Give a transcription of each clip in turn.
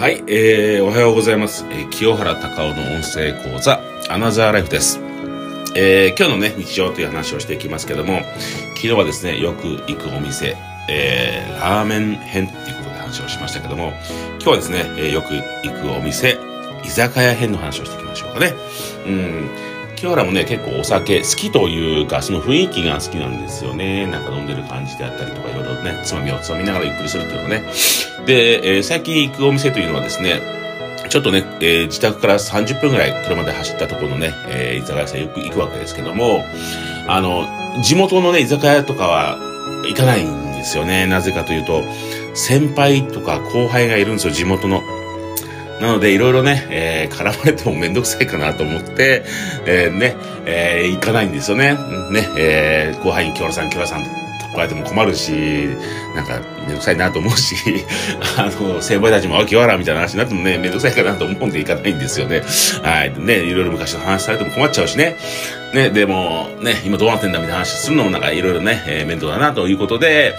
はい、えー、おはようございます。えー清原隆夫の音声講座、アナザーライフです。えー、今日のね、日常という話をしていきますけども、昨日はですね、よく行くお店、えー、ラーメン編っていうことで話をしましたけども、今日はですね、えーよく行くお店、居酒屋編の話をしていきましょうかね。うん。清原もね、結構お酒好きというか、その雰囲気が好きなんですよね。なんか飲んでる感じであったりとか、いろいろね、つまみをつまみながらゆっくりするっていうのね。で、えー最近行くお店というのはですね、ちょっとね、えー自宅から30分ぐらい車で走ったところのね、えー居酒屋さんよく行くわけですけども、あの、地元のね、居酒屋とかは行かないんですよね。なぜかというと、先輩とか後輩がいるんですよ、地元の。なので、いろいろね、えー絡まれてもめんどくさいかなと思って、えーね、えー行かないんですよね。ね、えー後輩に京原さん、京原さんと来られても困るし、なんか、めんどくさいなと思うし、あの、先輩たちも、あ、清原みたいな話になってもね、めんどくさいかなと思うんで行かないんですよね。はい。ね、いろいろ昔の話されても困っちゃうしね。ね、でも、ね、今どうなってんだみたいな話するのもなんかいろいろね、えー面倒だなということで、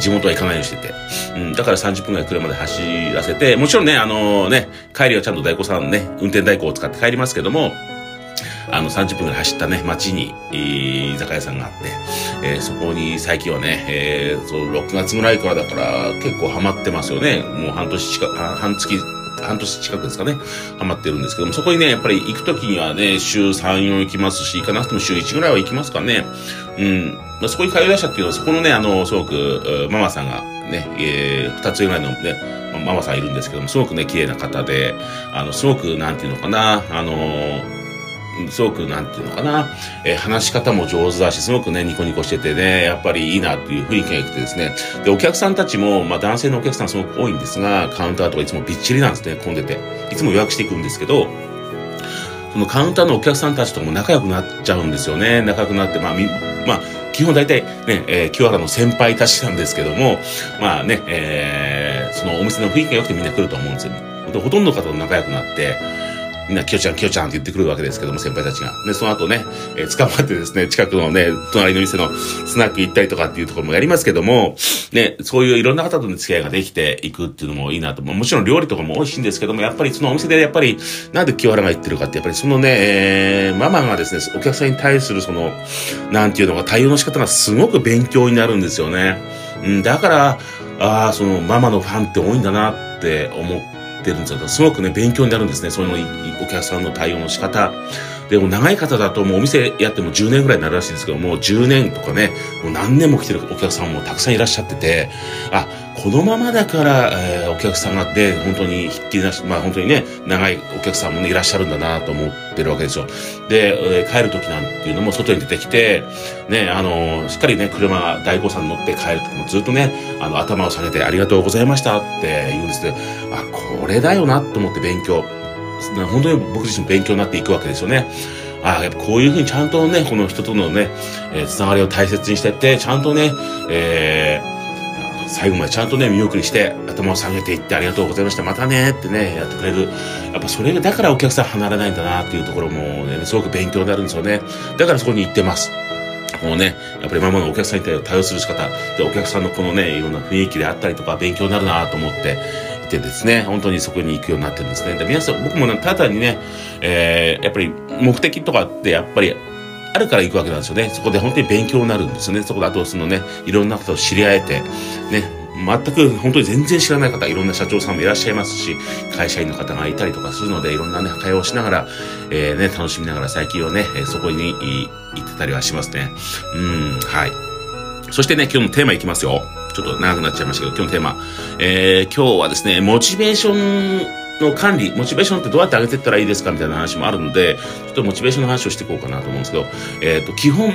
地元は行かないようにしてて。うん、だから30分ぐらい車で走らせて、もちろんね、あのね、帰りはちゃんと代行さんね、運転代行を使って帰りますけども、あの、30分ぐらい走ったね、街に、えー居酒屋さんがあって、えーそこに最近はね、えーそう、6月ぐらいからだから結構ハマってますよね。もう半年近く、半月、半年近くですかね、ハマってるんですけども、そこにね、やっぱり行くときにはね、週3、4行きますし、行かなくても週1ぐらいは行きますかね。うん。まあ、そこに通い出したっていうのは、そこのね、あの、すごく、ママさんがね、えー、2つぐらいのね、ママさんいるんですけども、すごくね、綺麗な方で、あの、すごく、なんていうのかな、あのーすごく、なんていうのかな、えー話し方も上手だし、すごくね、ニコニコしててね、やっぱりいいなっていう雰囲気が良くてですね。で、お客さんたちも、まあ男性のお客さんすごく多いんですが、カウンターとかいつもびっちりなんですね、混んでて。いつも予約していくんですけど、そのカウンターのお客さんたちとも仲良くなっちゃうんですよね。仲良くなって、まあ、み、まあ、基本大体ね、えー清原の先輩たちなんですけども、まあね、えーそのお店の雰囲気が良くてみんな来ると思うんですよ。でほとんどの方と仲良くなって、みんな、きよちゃん、きよちゃんって言ってくるわけですけども、先輩たちが。で、その後ね、えー捕まってですね、近くのね、隣の店のスナック行ったりとかっていうところもやりますけども、ね、そういういろんな方との付き合いができていくっていうのもいいなと。もちろん料理とかも美味しいんですけども、やっぱりそのお店でやっぱり、なんで清原が言ってるかって、やっぱりそのね、えーママがですね、お客さんに対するその、なんていうのか、対応の仕方がすごく勉強になるんですよね。うん、だから、ああ、そのママのファンって多いんだなって思っててるんですよ。すごくね、勉強になるんですね。そういうのお客さんの対応の仕方。でも長い方だともうお店やっても10年ぐらいになるらしいんですけども、10年とかね、もう何年も来てるお客さんもたくさんいらっしゃってて、あ、このままだから、えーお客さんがね、本当にひっきりなし、まあ本当にね、長いお客さんもね、いらっしゃるんだなと思ってるわけですよ。で、えー帰る時なんていうのも外に出てきて、ね、あのーしっかりね、車、大悟さん乗って帰る時もずっとね、あの、頭を下げてありがとうございましたって言うんですけど、あ、これだよなと思って勉強。本当に僕自身勉強になっていくわけですよね。あやっぱこういうふうにちゃんとね、この人とのね、えーつながりを大切にしてって、ちゃんとね、えー最後までちゃんとね、見送りして、頭を下げていって、ありがとうございました。またね、ってね、やってくれる。やっぱそれが、だからお客さん離れないんだな、っていうところもね、すごく勉強になるんですよね。だからそこに行ってます。もうね、やっぱりママのお客さんに対応する仕方、で、お客さんのこのね、いろんな雰囲気であったりとか、勉強になるなと思っていてですね、本当にそこに行くようになってるんですね。で、皆さん、僕も、ただにね、えー、やっぱり目的とかって、やっぱり、あるから行くわけなんですよね。そこで本当に勉強になるんですよね。そこであとそのね、いろんな方と知り合えて、ね、全く本当に全然知らない方、いろんな社長さんもいらっしゃいますし、会社員の方がいたりとかするので、いろんなね、会話をしながら、えー、ね、楽しみながら最近はね、そこに行ってたりはしますね。うん、はい。そしてね、今日のテーマいきますよ。ちょっと長くなっちゃいましたけど、今日のテーマ。えー、今日はですね、モチベーションの管理、モチベーションってどうやって上げていったらいいですかみたいな話もあるので、ちょっとモチベーションの話をしていこうかなと思うんですけど、えっ、と、基本、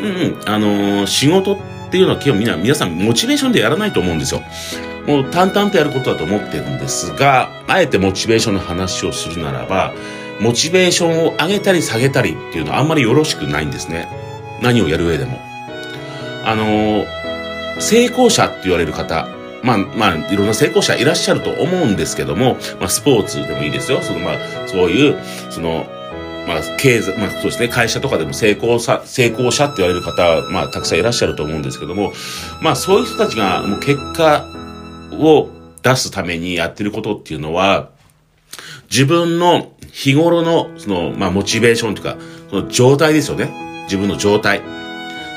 あのー仕事っていうのは基本みんな、皆さんモチベーションでやらないと思うんですよ。もう淡々とやることだと思ってるんですが、あえてモチベーションの話をするならば、モチベーションを上げたり下げたりっていうのはあんまりよろしくないんですね。何をやる上でも。あのー成功者って言われる方、まあ、まあ、いろんな成功者いらっしゃると思うんですけども、まあ、スポーツでもいいですよ。その、まあ、そういう、その、まあ、経済、まあ、そうですね、会社とかでも成功者、成功者って言われる方、まあ、たくさんいらっしゃると思うんですけども、まあ、そういう人たちが、もう結果を出すためにやってることっていうのは、自分の日頃の、その、まあ、モチベーションというか、その状態ですよね。自分の状態。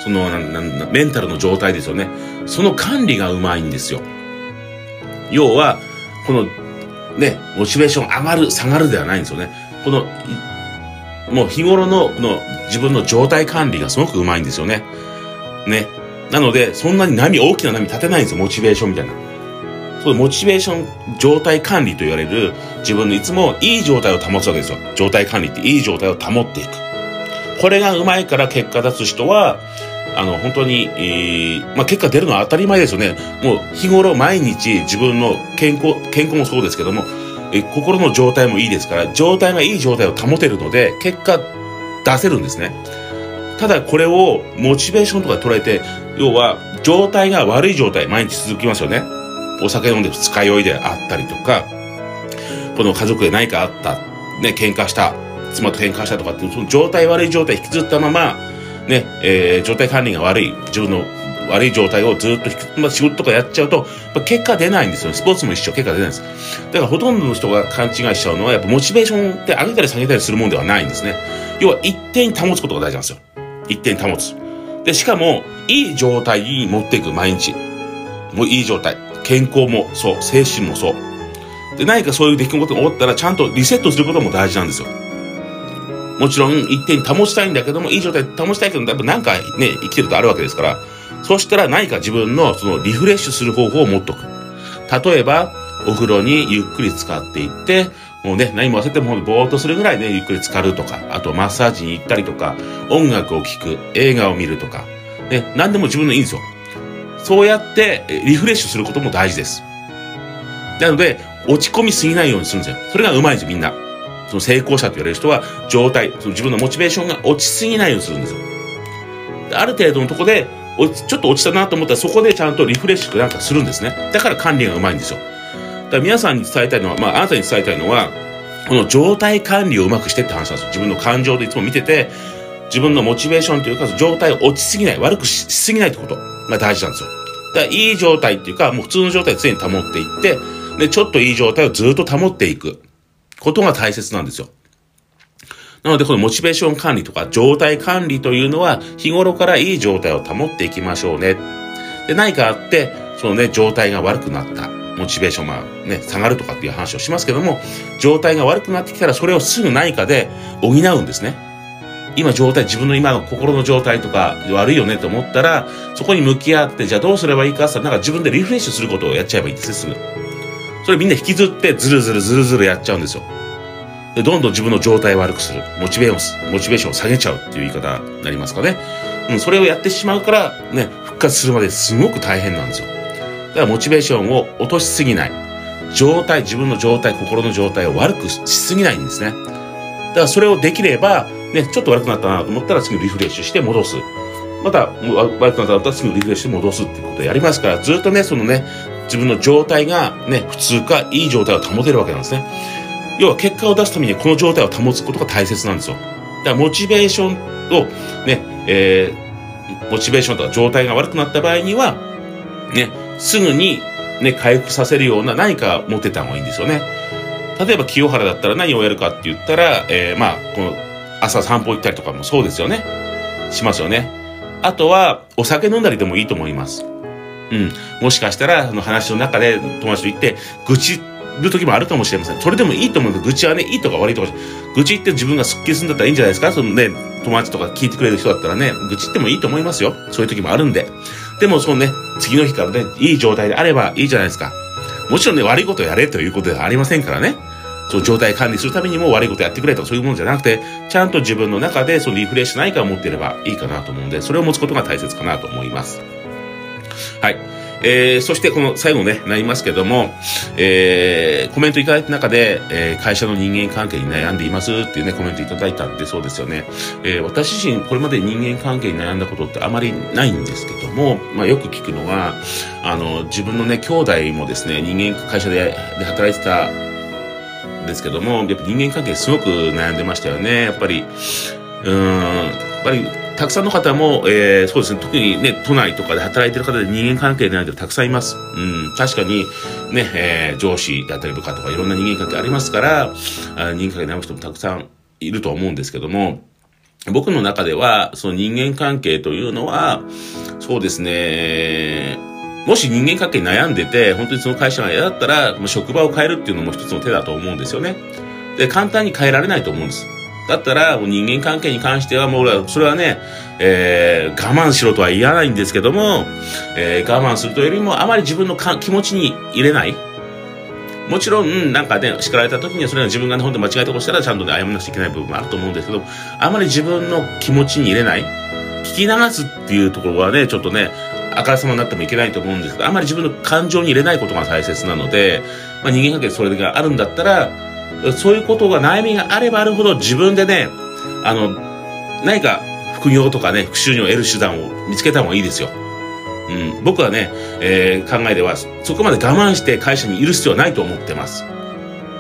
その、なんなんメンタルの状態ですよね。その管理がうまいんですよ。要は、この、ね、モチベーション上がる、下がるではないんですよね。この、もう日頃の、の自分の状態管理がすごくうまいんですよね。ね。なので、そんなに波、大きな波立てないんですよ、モチベーションみたいな。そう、モチベーション、状態管理と言われる、自分のいつもいい状態を保つわけですよ。状態管理っていい状態を保っていく。これがうまいから結果出す人は、あの、本当に、えー、まあ、結果出るのは当たり前ですよね。もう日頃毎日自分の健康、健康もそうですけども、え心の状態もいいですから、状態がいい状態を保てるので、結果出せるんですね。ただこれをモチベーションとか捉えて、要は状態が悪い状態、毎日続きますよね。お酒飲んで二日酔いであったりとか、この家族で何かあった、ね、喧嘩した、妻と喧嘩したとかっていう、その状態悪い状態引きずったまま、ね、えー、状態管理が悪い、自分の悪い状態をずっと引き、まあ、仕事とかやっちゃうと、まあ結果出ないんですよ。スポーツも一緒、結果出ないんです。だからほとんどの人が勘違いしちゃうのは、やっぱモチベーションって上げたり下げたりするもんではないんですね。要は一定に保つことが大事なんですよ。一定に保つ。で、しかも、いい状態に持っていく、毎日。もういい状態。健康もそう、精神もそう。で、何かそういう出来事が起こったら、ちゃんとリセットすることも大事なんですよ。もちろん一定に保ちたいんだけども、いい状態保ちたいけど、やっぱ何かね、生きてるとあるわけですから、そしたら何か自分のそのリフレッシュする方法を持っとく。例えば、お風呂にゆっくり使っていって、もうね、何も忘れてもぼーっとするぐらいね、ゆっくり浸かるとか、あとマッサージに行ったりとか、音楽を聴く、映画を見るとか、ね、何でも自分のいいんですよ。そうやってリフレッシュすることも大事です。なので、落ち込みすぎないようにするんですよ。それがうまいんですよ、みんな。その成功者と言われる人は、状態、その自分のモチベーションが落ちすぎないようにするんですよ。ある程度のとこで、ちょっと落ちたなと思ったらそこでちゃんとリフレッシュなんかするんですね。だから管理がうまいんですよ。だから皆さんに伝えたいのは、まああなたに伝えたいのは、この状態管理をうまくしてって話なんですよ。自分の感情でいつも見てて、自分のモチベーションというか、状態を落ちすぎない、悪くしすぎないってことが大事なんですよ。だからいい状態っていうか、もう普通の状態を常に保っていって、で、ちょっといい状態をずっと保っていくことが大切なんですよ。なので、このモチベーション管理とか状態管理というのは、日頃からいい状態を保っていきましょうね。で、何かあって、そのね、状態が悪くなった。モチベーションがね、下がるとかっていう話をしますけども、状態が悪くなってきたら、それをすぐ何かで補うんですね。今状態、自分の今の心の状態とか悪いよねと思ったら、そこに向き合って、じゃあどうすればいいかってなんか自分でリフレッシュすることをやっちゃえばいいんですね、すぐ。それみんな引きずって、ずるずるずるずるやっちゃうんですよ。で、どんどん自分の状態を悪くする。モチベーション、モチベーションを下げちゃうっていう言い方になりますかね。うん、それをやってしまうから、ね、復活するまですごく大変なんですよ。だからモチベーションを落としすぎない。状態、自分の状態、心の状態を悪くしすぎないんですね。だからそれをできれば、ね、ちょっと悪くなったなと思ったら次リフレッシュして戻す。また、悪くなったら次リフレッシュして戻すっていうことをやりますから、ずっとね、そのね、自分の状態がね、普通かいい状態を保てるわけなんですね。要は結果を出すためにこの状態を保つことが大切なんですよ。だからモチベーションをね、えー、モチベーションとか状態が悪くなった場合には、ね、すぐにね、回復させるような何か持ってた方がいいんですよね。例えば清原だったら何をやるかって言ったら、えー、まあ、この朝散歩行ったりとかもそうですよね。しますよね。あとは、お酒飲んだりでもいいと思います。うん。もしかしたら、その話の中で友達と言って、愚痴る時もあるかもしれません。それでもいいと思うんで、愚痴はね、いいとか悪いとか、愚痴って自分がスッキリするんだったらいいんじゃないですか？そのね、友達とか聞いてくれる人だったらね、愚痴ってもいいと思いますよ。そういう時もあるんで。でも、そのね、次の日からね、いい状態であればいいじゃないですか。もちろんね、悪いことやれということではありませんからね。その状態管理するためにも悪いことやってくれとかそういうものじゃなくて、ちゃんと自分の中でそのリフレッシュ何かを持っていればいいかなと思うんで、それを持つことが大切かなと思います。はい。えー、そしてこの最後ね、なりますけども、えー、コメントいただいた中で、えー、会社の人間関係に悩んでいますっていうね、コメントいただいたんでそうですよね。えー、私自身、これまで人間関係に悩んだことってあまりないんですけども、まあよく聞くのは、あの、自分のね、兄弟もですね、人間、会社でで働いてたですけども、やっぱ人間関係すごく悩んでましたよね。やっぱり、うん、ぱりたくさんの方も、えー、そうですね、特にね、都内とかで働いてる方で人間関係ない人たくさんいます。うん、確かに、ね、えー、上司だったり部下とかいろんな人間関係ありますから、あ人間関係ない人もたくさんいると思うんですけども、僕の中では、その人間関係というのは、そうですね、もし人間関係に悩んでて、本当にその会社が嫌だったら、職場を変えるっていうのも一つの手だと思うんですよね。で、簡単に変えられないと思うんです。だったら、人間関係に関しては、もうそれはね、えー、我慢しろとは言わないんですけども、えー、我慢するというよりも、あまり自分のか気持ちに入れない。もちろん、なんかね、叱られた時にはそれが自分が日本当間違えたことしたらちゃんとね、謝らなくちゃいけない部分もあると思うんですけど、あまり自分の気持ちに入れない。聞き流すっていうところはね、ちょっとね、あからさまになってもいけないと思うんですけど、あまり自分の感情に入れないことが大切なので、まあ、人間関係それがあるんだったら、そういうことが悩みがあればあるほど自分でね、あの、何か副業とかね、副収入を得る手段を見つけた方がいいですよ。うん、僕はね、えー、考えでは、そこまで我慢して会社にいる必要はないと思ってます。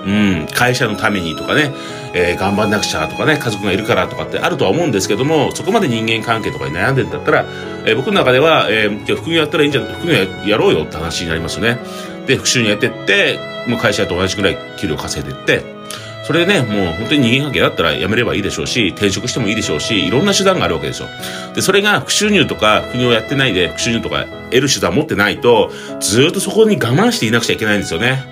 うん、会社のためにとかね、えー、頑張んなくちゃとかね、家族がいるからとかってあるとは思うんですけども、そこまで人間関係とかに悩んでんだったら、えー、僕の中では、えー、副業やったらいいんじゃない副業やろうよって話になりますよね。で、復習にやってって、もう会社と同じくらい給料稼いでって、それでね、もう本当に人間関係だったら辞めればいいでしょうし、転職してもいいでしょうし、いろんな手段があるわけですよ。で、それが副収入とか副業やってないで、副収入とか得る手段持ってないと、ずっとそこに我慢していなくちゃいけないんですよね。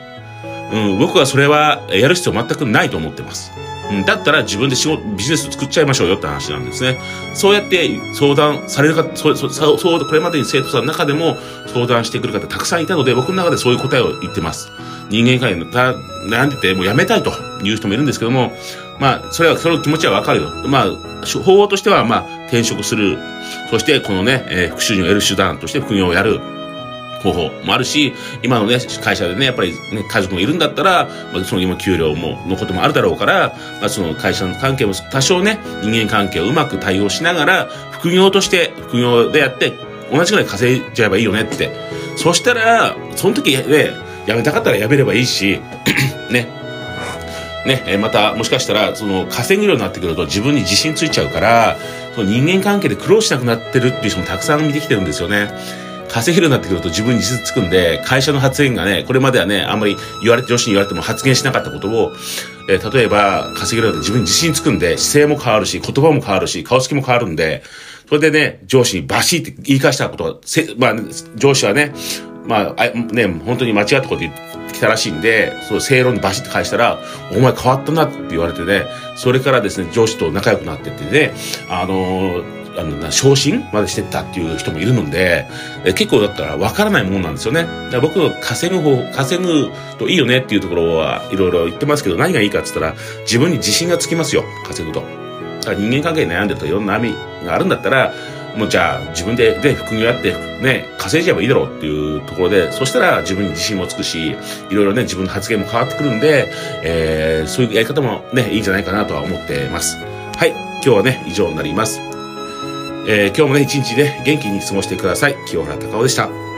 うん、僕はそれはやる必要全くないと思ってます。うん、だったら自分で仕事、ビジネス作っちゃいましょうよって話なんですね。そうやって相談されるか、そう、そう、そう、これまでに生徒さんの中でも相談してくる方たくさんいたので、僕の中でそういう答えを言ってます。人間関係の悩んでて、もうやめたいという人もいるんですけども、まあ、それは、その気持ちはわかるよ。まあ、方法としては、まあ、転職する。そして、このね、えー、副収入を得る手段として副業をやる。方法もあるし、今のね、会社でね、やっぱりね、家族もいるんだったら、まあ、その今給料も、のこともあるだろうから、まあ、その会社の関係も多少ね、人間関係をうまく対応しながら、副業として、副業でやって、同じぐらい稼いじゃえばいいよねって。そしたら、その時ね、辞めたかったら辞めればいいし、ね。ね、また、もしかしたら、その、稼ぐようになってくると自分に自信ついちゃうから、その人間関係で苦労しなくなってるっていう人もたくさん見てきてるんですよね。稼げるようになってくると自分に自信つくんで、会社の発言がね、これまではね、あんまり言われて、上司に言われても発言しなかったことを、えー、例えば、稼げるようになって自分に自信つくんで、姿勢も変わるし、言葉も変わるし、顔つきも変わるんで、それでね、上司にバシって言い返したことが、せまあ、上司はね、まあ、あね、本当に間違ったこと言ってきたらしいんで、そう、正論にバシッと返したら、お前変わったなって言われてね、それからですね、上司と仲良くなってってね、あのーあの、昇進までしてったっていう人もいるので、え結構だったら分からないもんなんですよね。だから僕は稼ぐ方、稼ぐといいよねっていうところはいろいろ言ってますけど、何がいいかって言ったら、自分に自信がつきますよ、稼ぐと。だから人間関係に悩んでるといろんな波があるんだったら、もうじゃあ自分で、で、副業やって、ね、稼いじゃえばいいだろうっていうところで、そしたら自分に自信もつくし、いろいろね、自分の発言も変わってくるんで、えー、そういうやり方もね、いいんじゃないかなとは思ってます。はい、今日はね、以上になります。えー、今日もね、一日ね、元気に過ごしてください。清原隆夫でした。